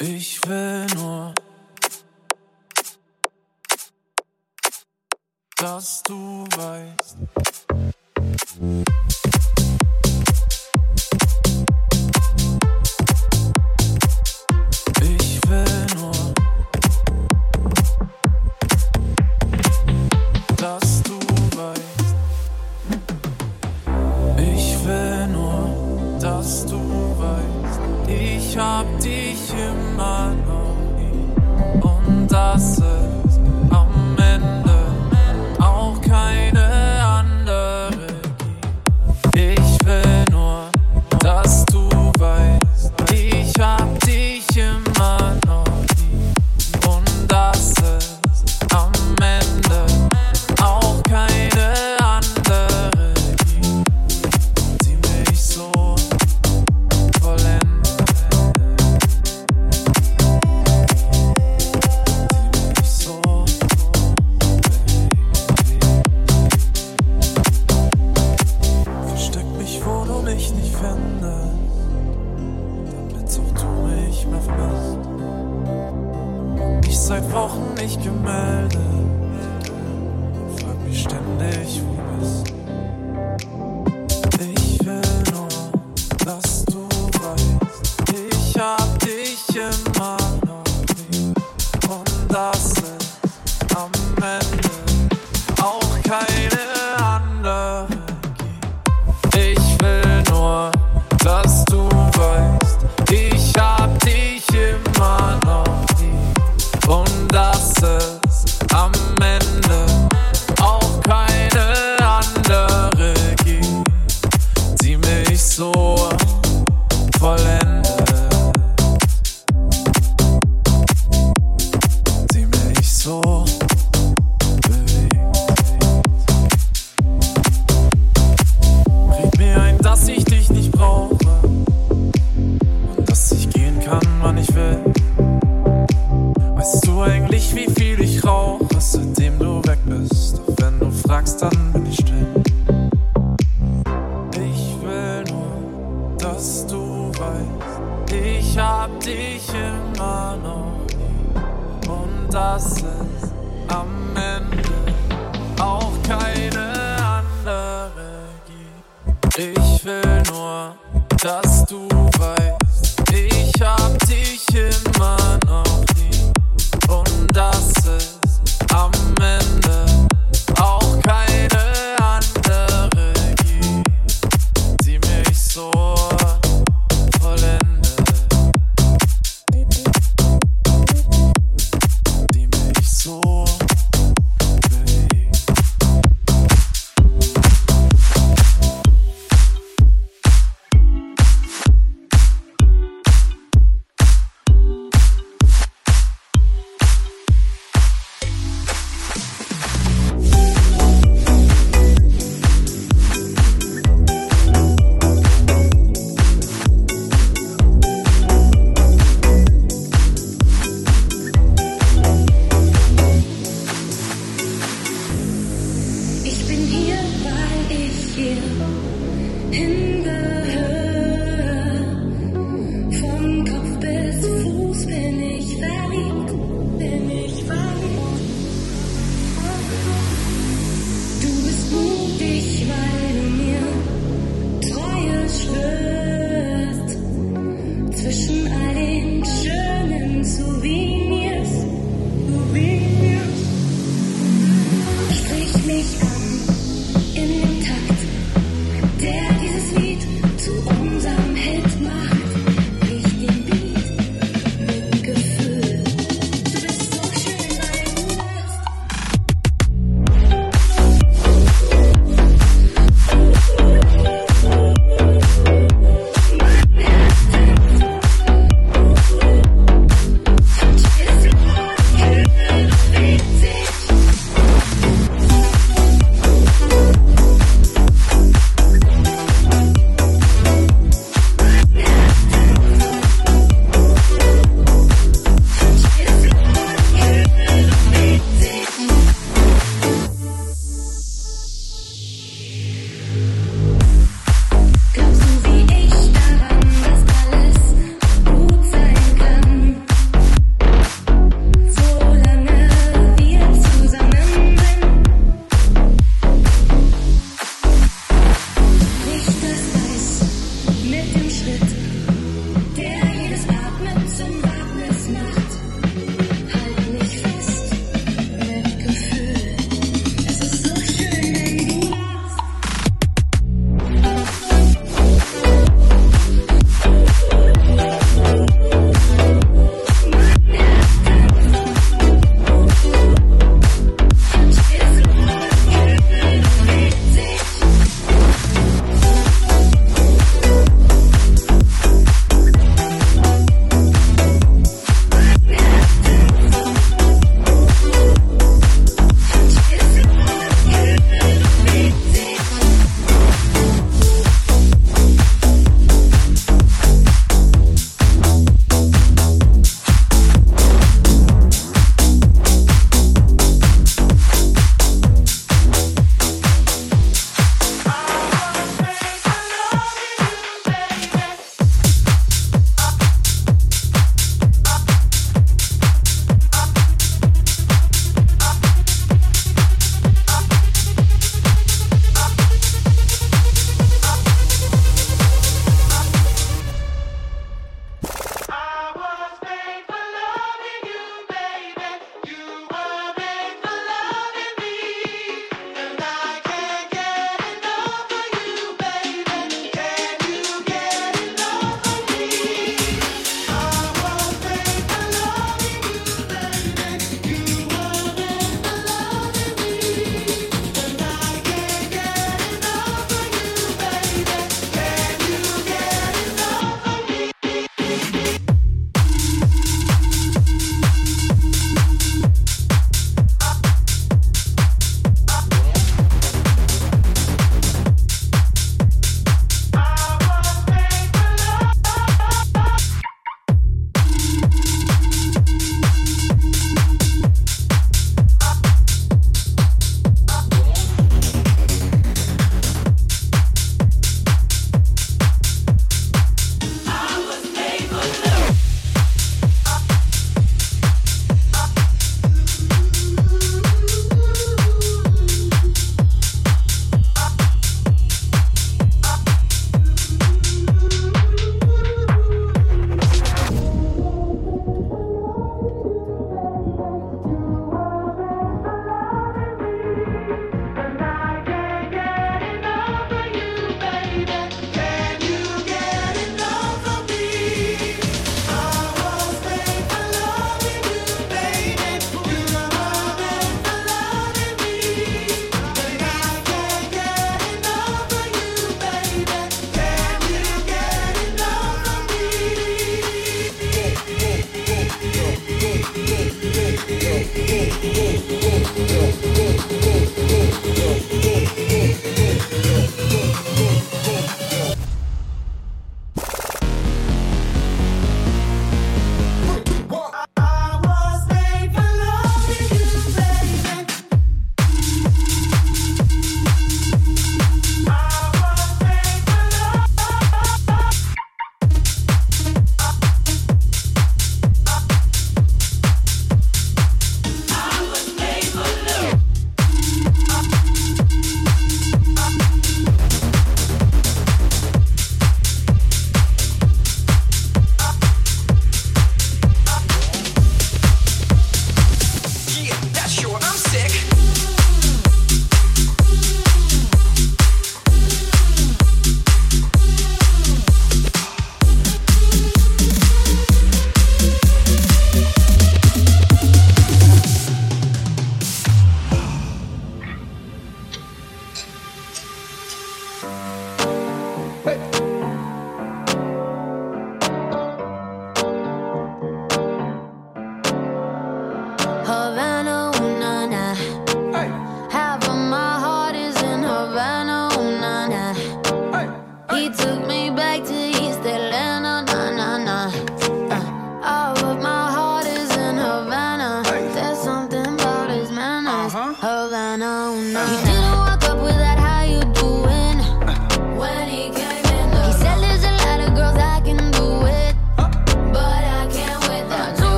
Ich will nur, dass du weißt.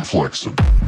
action.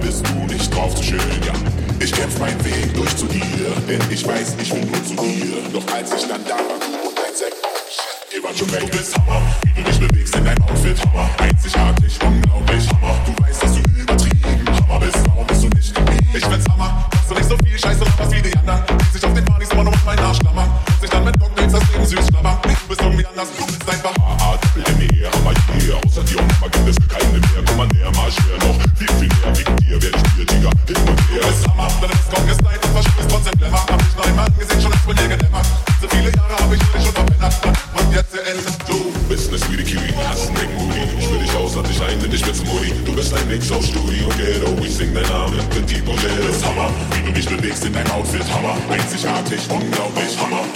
bist du nicht drauf zu schön, ja. Ich kämpf meinen Weg durch zu dir, denn ich weiß, ich will nur zu dir. Doch als ich dann da war, du und dein Sekt, ihr wart schon weg. Du bist Hammer, wie du dich bewegst in deinem Outfit, Hammer. Einzigartig, unglaublich, Hammer. Du weißt, dass du übertrieben Hammer bist, warum bist du nicht geblieben? Ich find's Hammer, dass du nicht so viel Scheiße laberst wie die anderen. Sich auf den Partys immer nur auf meinen Arsch klammern. Kannst dann mit Cocktails das Leben süß klammern. Du bist irgendwie anders, du bist einfach in deinem Outfit Hammer, einzigartig, unglaublich Hammer.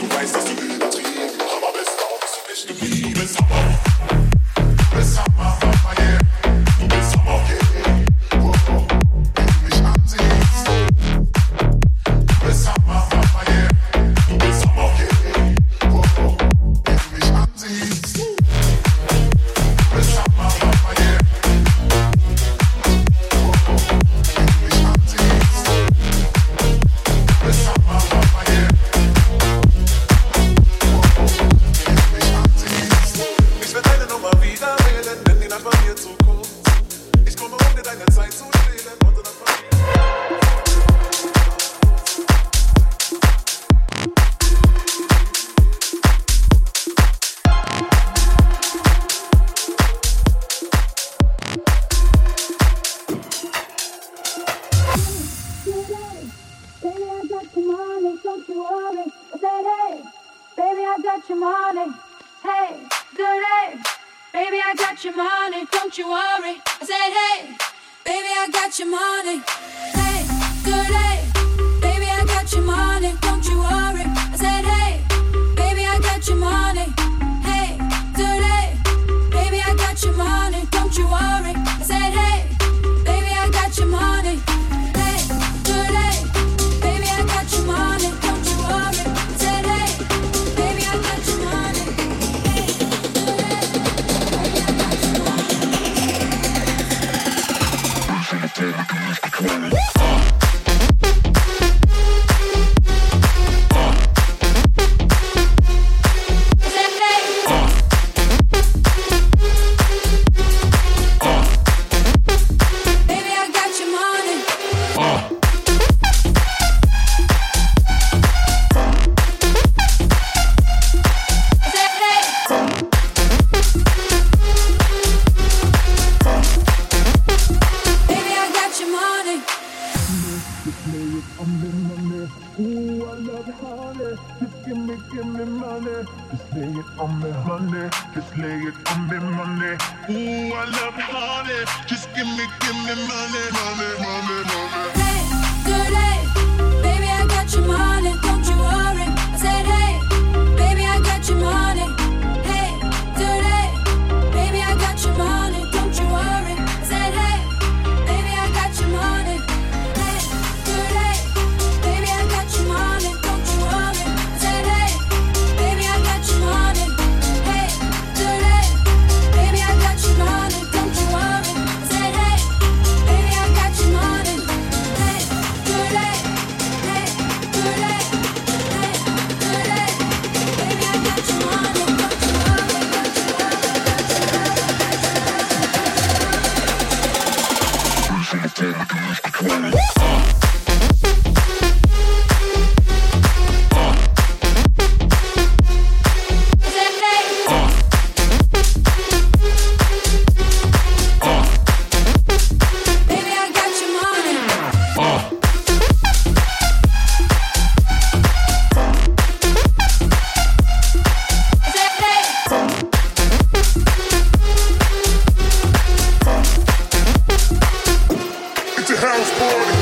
Ooh, I love honey. Just give me, give me money. Just lay it on me, honey. Just lay it on me, money. Ooh, I love honey. Just give me, give me money, money, money, money. Hey, good day. Baby, I got your money. Don't you worry. I said, hey. Johannesburg.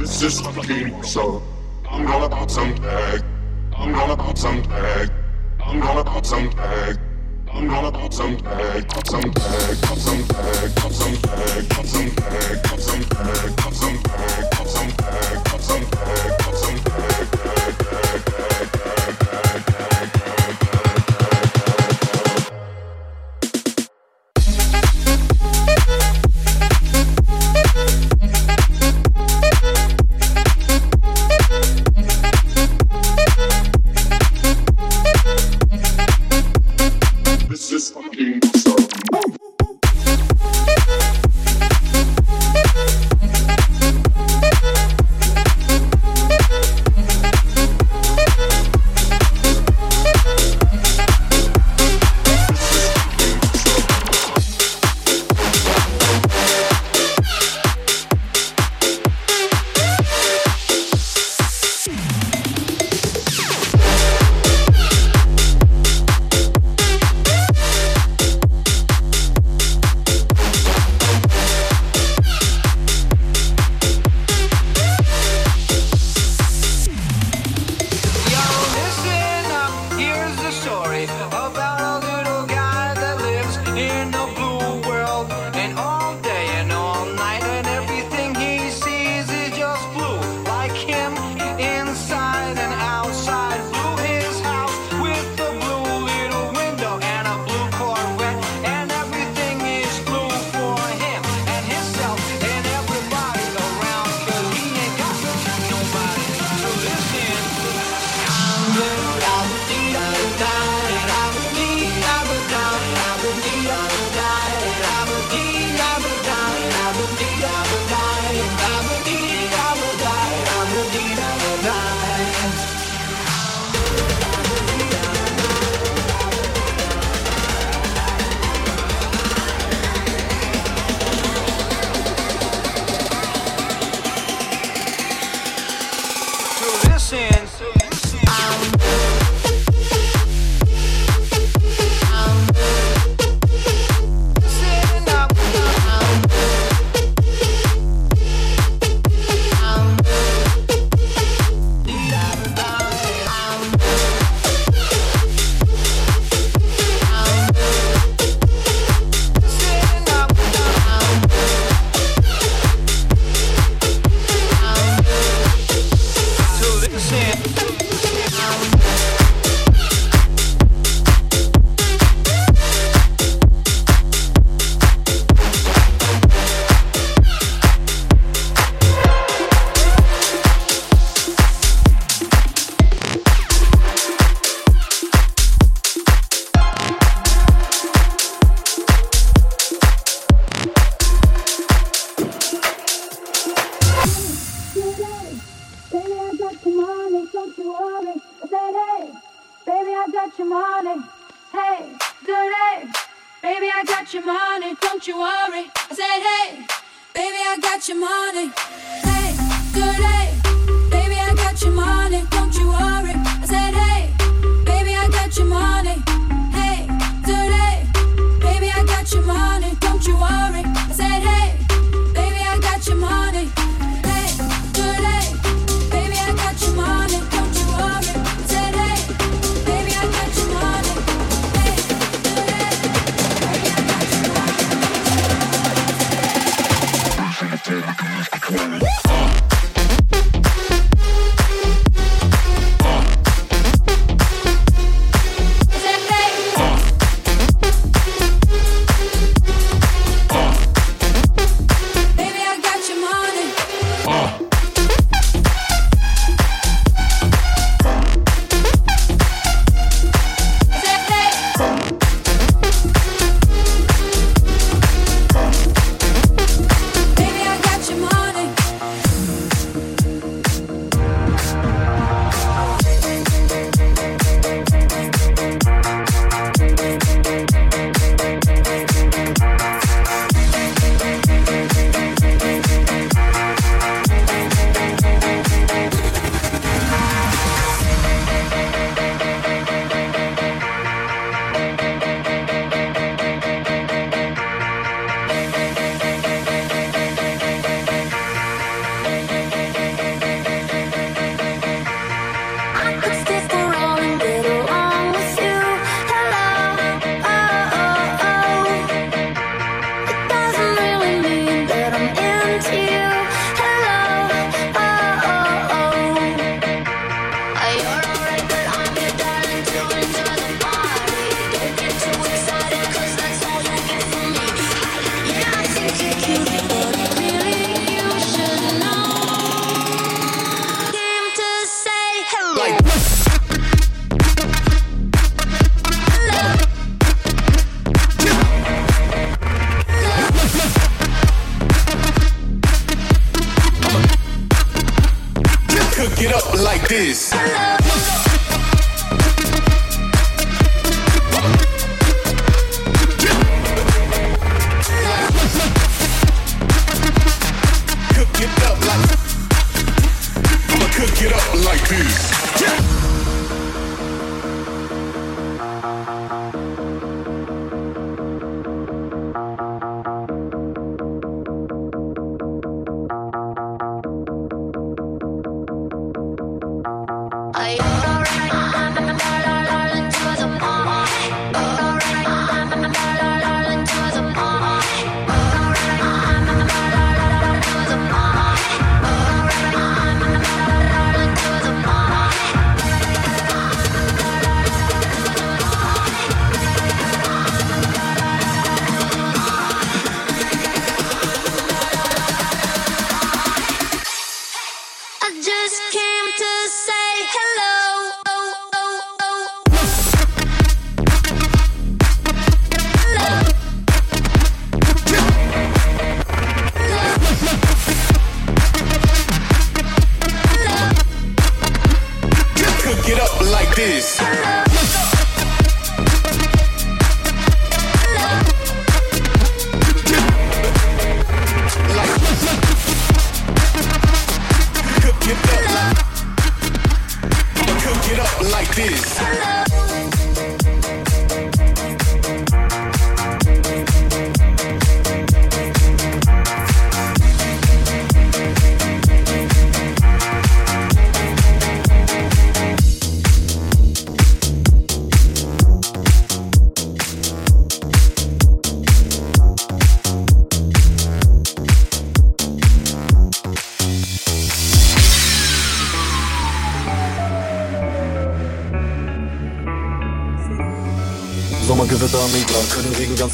This is my game, so I'm gonna pop some tag. I'm gonna pop some tag. I'm gonna pop some tag. I'm gonna pop some tag, pop some tag, pop some tag, pop some tag, pop some tag, pop some tag, pop some tag, pop some tag, pop some tag, pop some tag, pop some tag, pop some tag. Peace.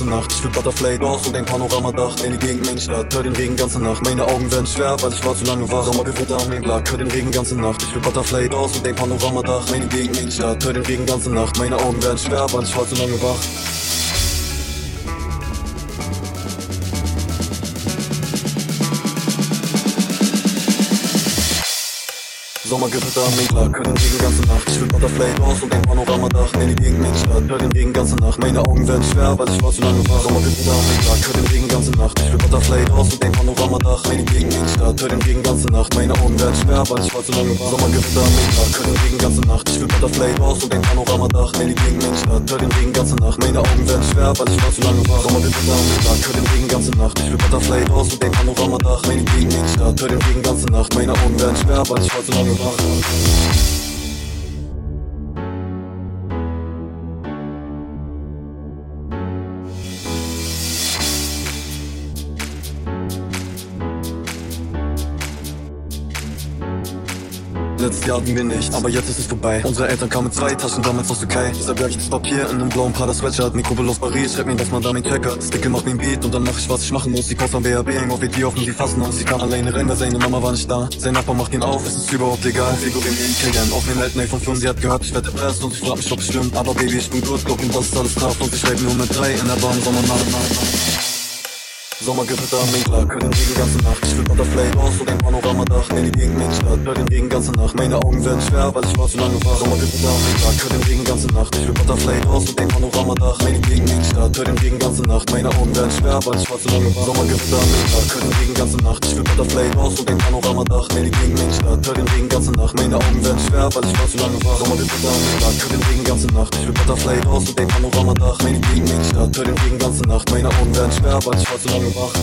Nacht. Ich will Butterfly raus und ein Panoramadach. In die Gegend Mainstadt, hör den Regen ganze Nacht. Meine Augen werden schwer, weil ich war zu lange wach. Sommergewitter am Mittag, hör den Regen ganze Nacht. Ich will Butterfly raus und ein Panoramadach. In die Gegend Mainstadt, hör den Regen ganze Nacht. Meine Augen werden schwer, weil ich war zu lange wach. Sommergewitter am hör den Regen ganze Nacht. Ich will Butterfly raus und ein Panoramadach. In die Gegend Mainstadt, hör den Regen ganze Nacht. Meine Augen werden schwer, weil ich war zu lange wach. Sommergewitter am hör den Regen ganze Nacht. Ich will Butterfly raus und ein Panoramadach. In die Gegend Mainstadt, hör den Regen ganze Nacht. Meine Augen werden schwer, weil ich war zu lange wach. Sommergewitter am hör den Regen ganze Nacht. Ich will Butterfly raus und ein Panoramadach. In die Gegend Mainstadt, hör den Regen ganze Nacht. Meine Augen werden schwer, weil ich war zu lange wach. Sommergewitter am hör den Regen ganze Nacht. Ich will Butterfly raus und ein Panoramadach. In die Gegend Mainstadt, hör den Regen ganze Nacht. Meine Augen werden schwer, weil ich war zu lange. Bola. Letztes Jahr hatten wir nicht, aber jetzt ist es vorbei. Unsere Eltern kamen zwei Taschen damals aus Türkei. Berg das Papier in einem blauen Prada Sweatshirt. Mikrobel aus Paris, schreib mir das mal da mein Tracker. Sticker macht mir ein Beat und dann mach ich was ich machen muss. Die Post am BAB, hängen auf WD offen, die fassen uns. Sie kam alleine rein, weil seine Mama war nicht da. Sein Nachbar macht ihn auf, es ist überhaupt legal. Figurieren wie in Killern. Auf dem alten iPhone 5, sie hat gehört, ich werde erpresst und sie fragt mich, ob es stimmt. Aber Baby, ich bin gut, ihm, das ist alles Kraft. Und ich schreibe nur mit drei in der Bahn, Sommernacht. Sommergewitter am Mittag, hör den Regen ganze Nacht. Ich will Butterfly raus und ein Panoramadach. In die Gegend Mainstadt, hör den Regen ganze Nacht. Meine Augen werden schwer, weil ich war zu lange wach. Sommergewitter am Mittag, hör den Regen ganze Nacht. Ich will Butterfly raus und ein Panoramadach. In die Gegend Mainstadt, hör den Regen ganze Nacht. Meine Augen werden schwer, weil ich war zu lange wach. Sommergewitter am Mittag, hör den Regen ganze Nacht. Ich will Butterfly raus und ein Panoramadach. In die Gegend Mainstadt, hör den Regen ganze Nacht. Meine Augen werden schwer, weil ich war zu lange wach. Sommergewitter am Mittag, hör den Regen ganze Nacht. Ich will Butterfly raus und ein Panoramadach. In die Gegend Mainstadt, hör den Regen ganze Nacht. Meine Augen werden schwer, weil ich war zu lange wach. Morre.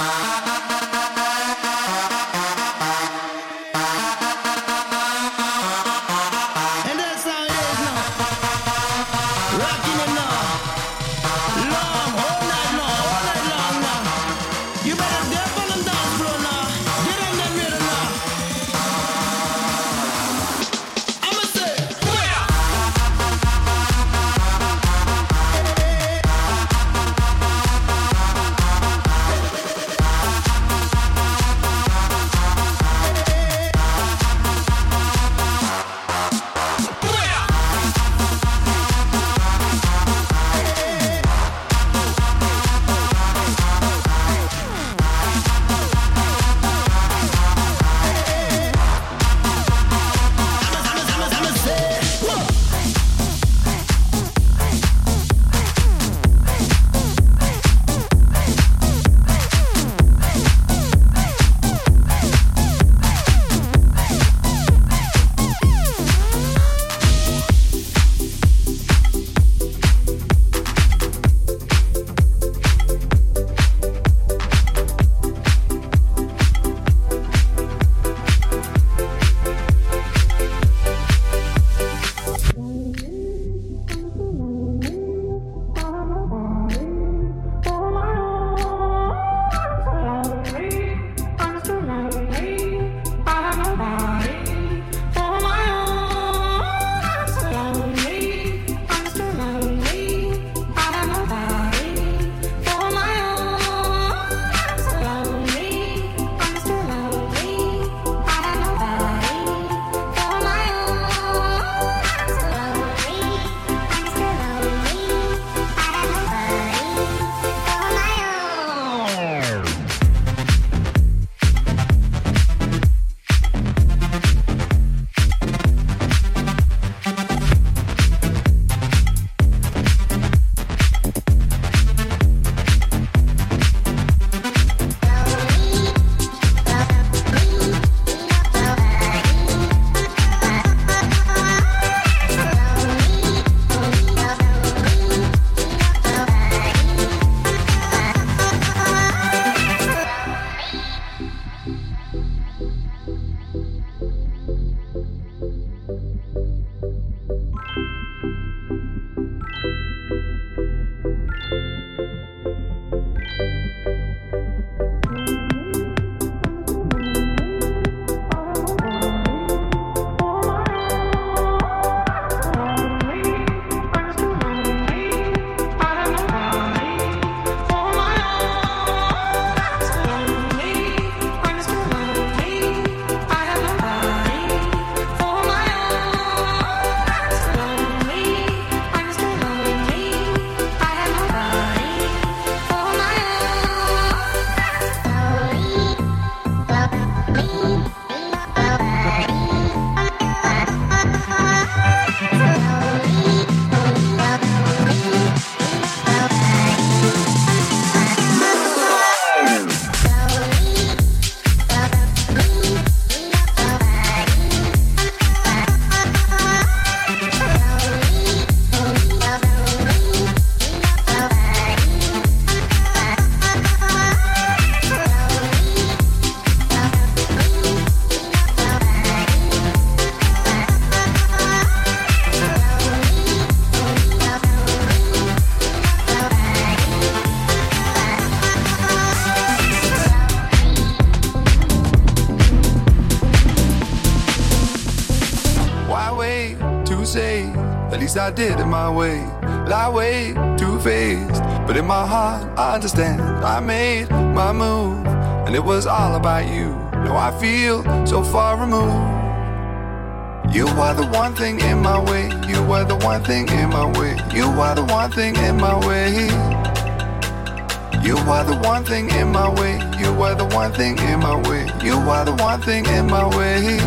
Ah, ah, ah. About you. Now I feel so far removed. You are the one thing in my way. You were the one thing in my way. You are the one thing in my way. You are the one thing in my way. You are the one thing in my way. You are the one thing in my way.